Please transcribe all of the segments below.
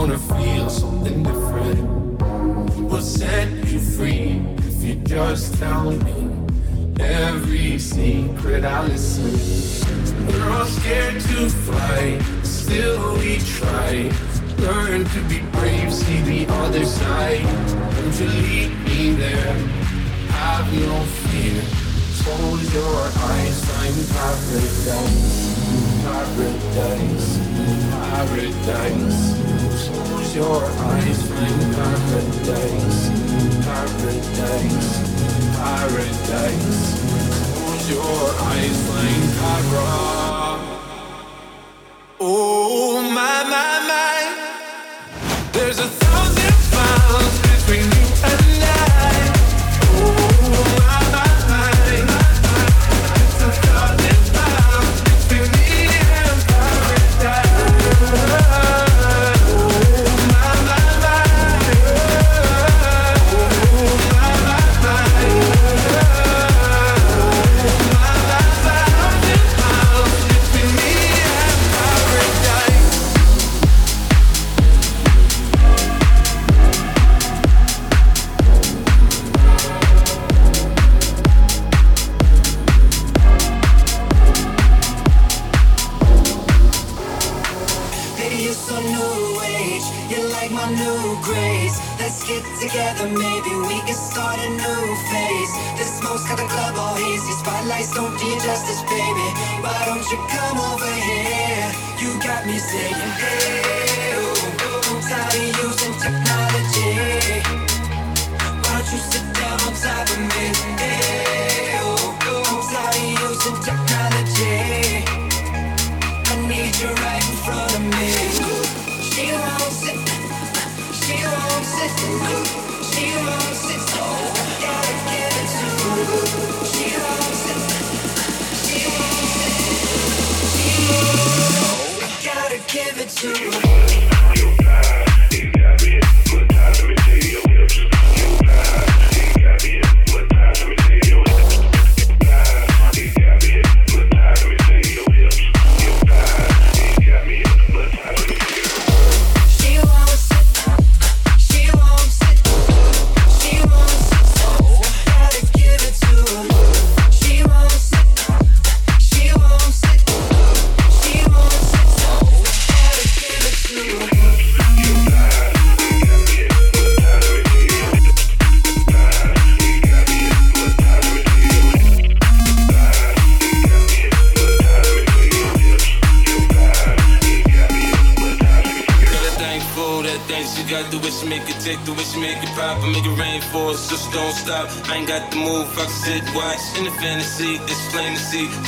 gonna feel something different. We'll set you free if you just tell me every secret I listen. We're all scared to fly, still we try. Learn to be brave, see the other side. Don't you lead me there? Have no fear. Close your eyes, find paradise. Paradise, paradise. Close your eyes, paradise. Paradise, paradise. Close your eyes, paradise. Oh my my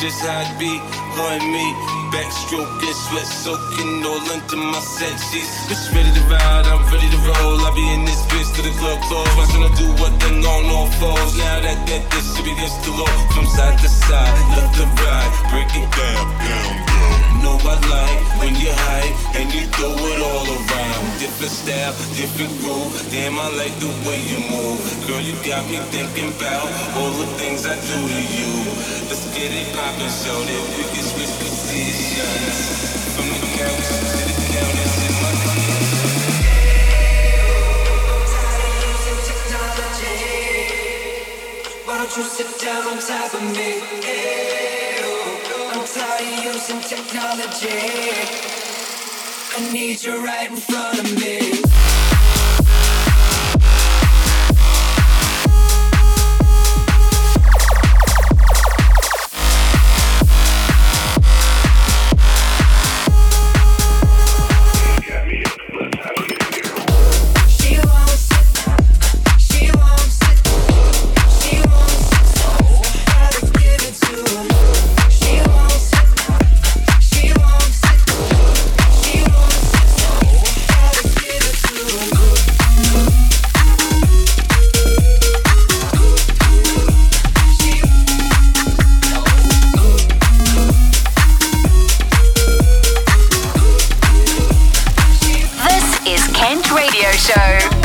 just how it be. And me, backstroking, sweat soaking all under my set sheets. Just ready to ride, I'm ready to roll. I be in this bitch to the club close. Watching her do what then on all fours. Now that that this should be against the law. From side to side, left to right, break it down, down, down. Know I like when you high and you throw it all around. Different style, different groove. Damn, I like the way you move. Girl, you got me thinking about all the things I do to you. Let's get it poppin', so that we can I need you right in front of me. Lascia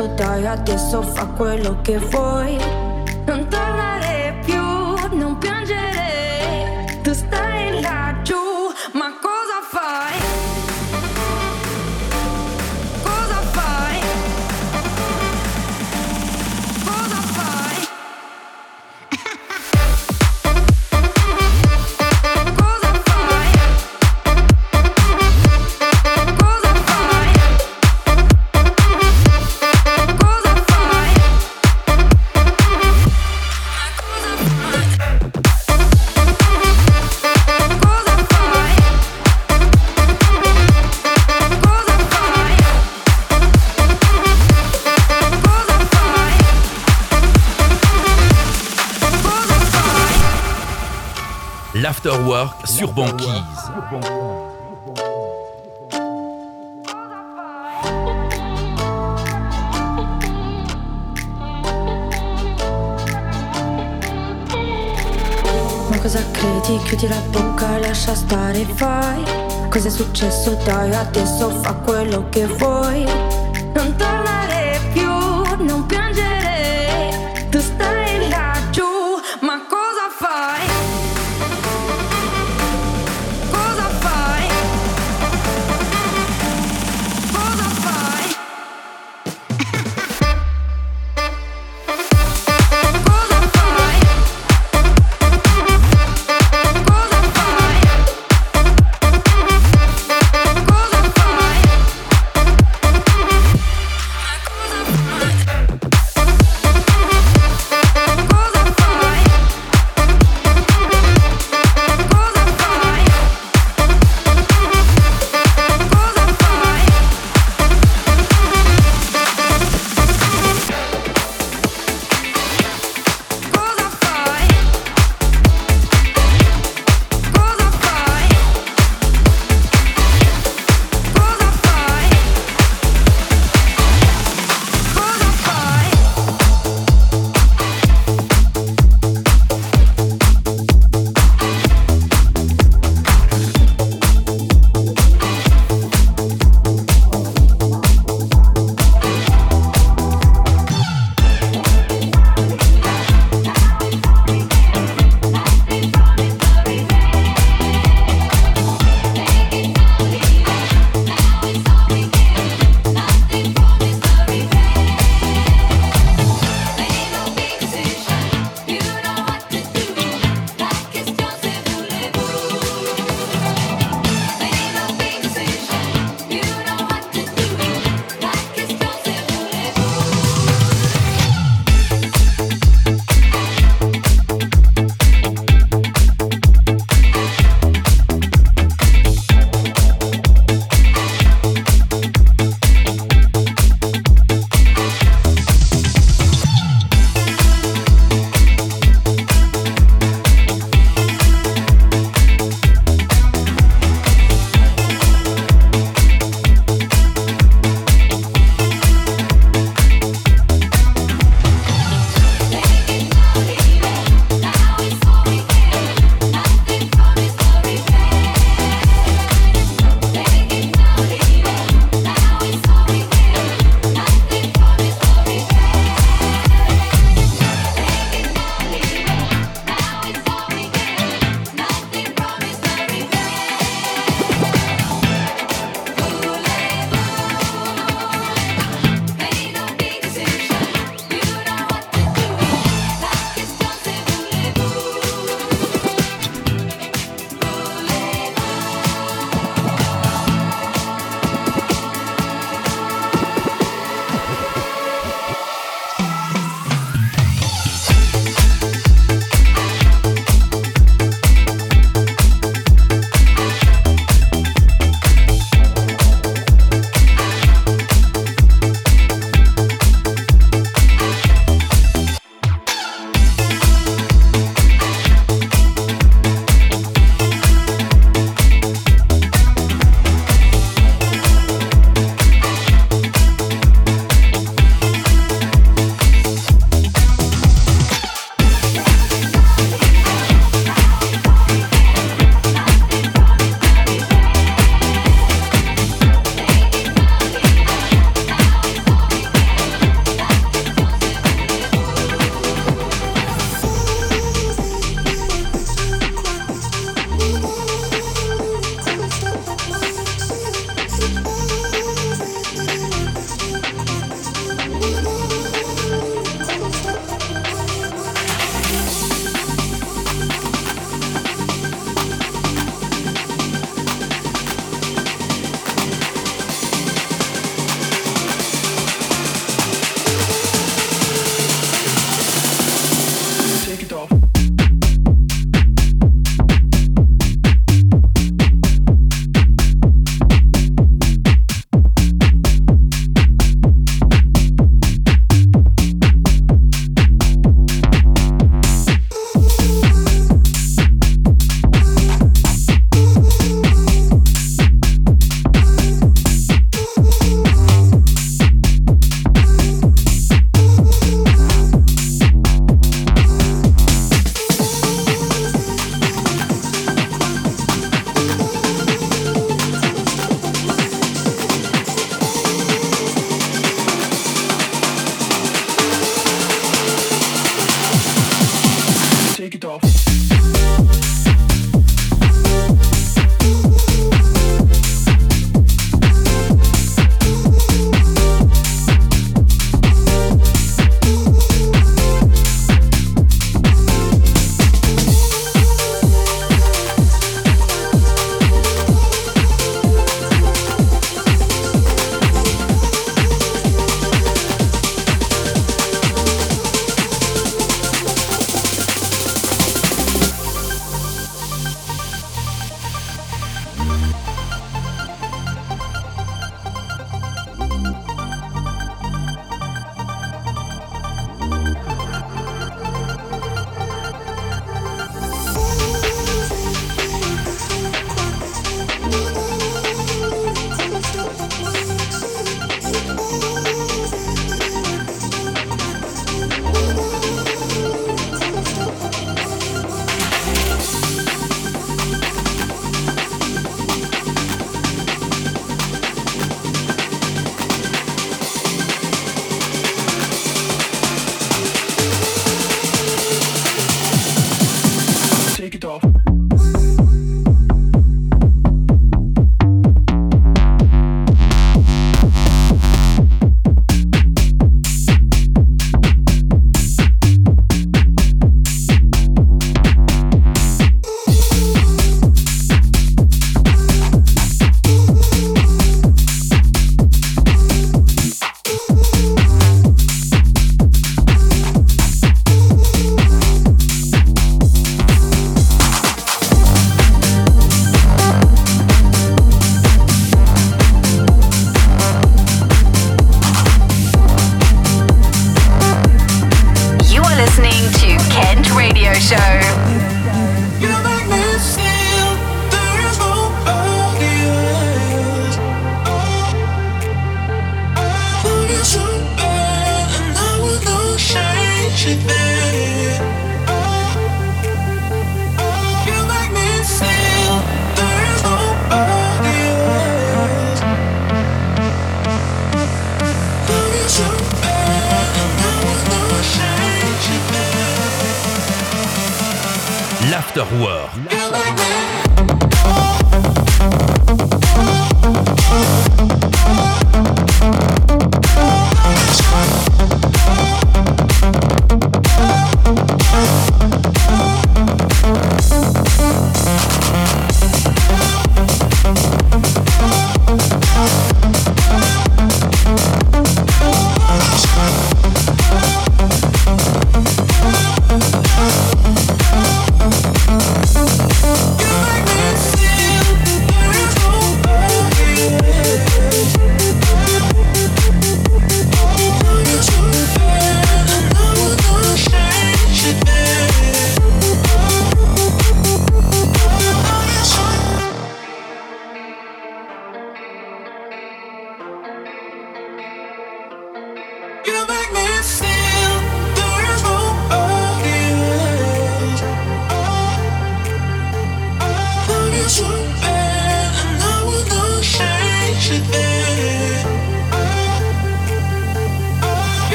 successo dai adesso fa quello che vuoi sur banquise. Ma cosa credi? Chiudi la bocca, lascia stare, vai. Cos'è successo? Dai, adesso fa quello che vuoi. Non tornare più, non piangere.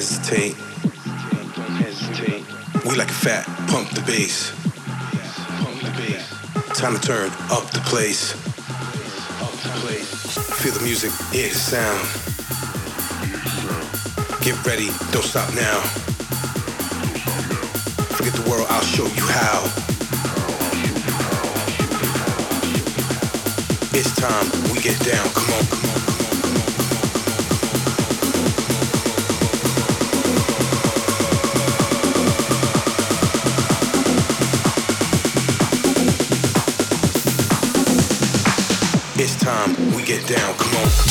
Hesitate. We like a fat, pump the bass. Time to turn up the place. Feel the music, hear the sound. Get ready, don't stop now. Forget the world, I'll show you how. It's time, we get down, come on, come on. It's time, we get down, come on.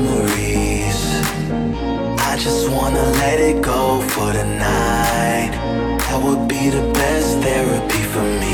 memories. I just wanna let it go for the night. That would be the best therapy for me.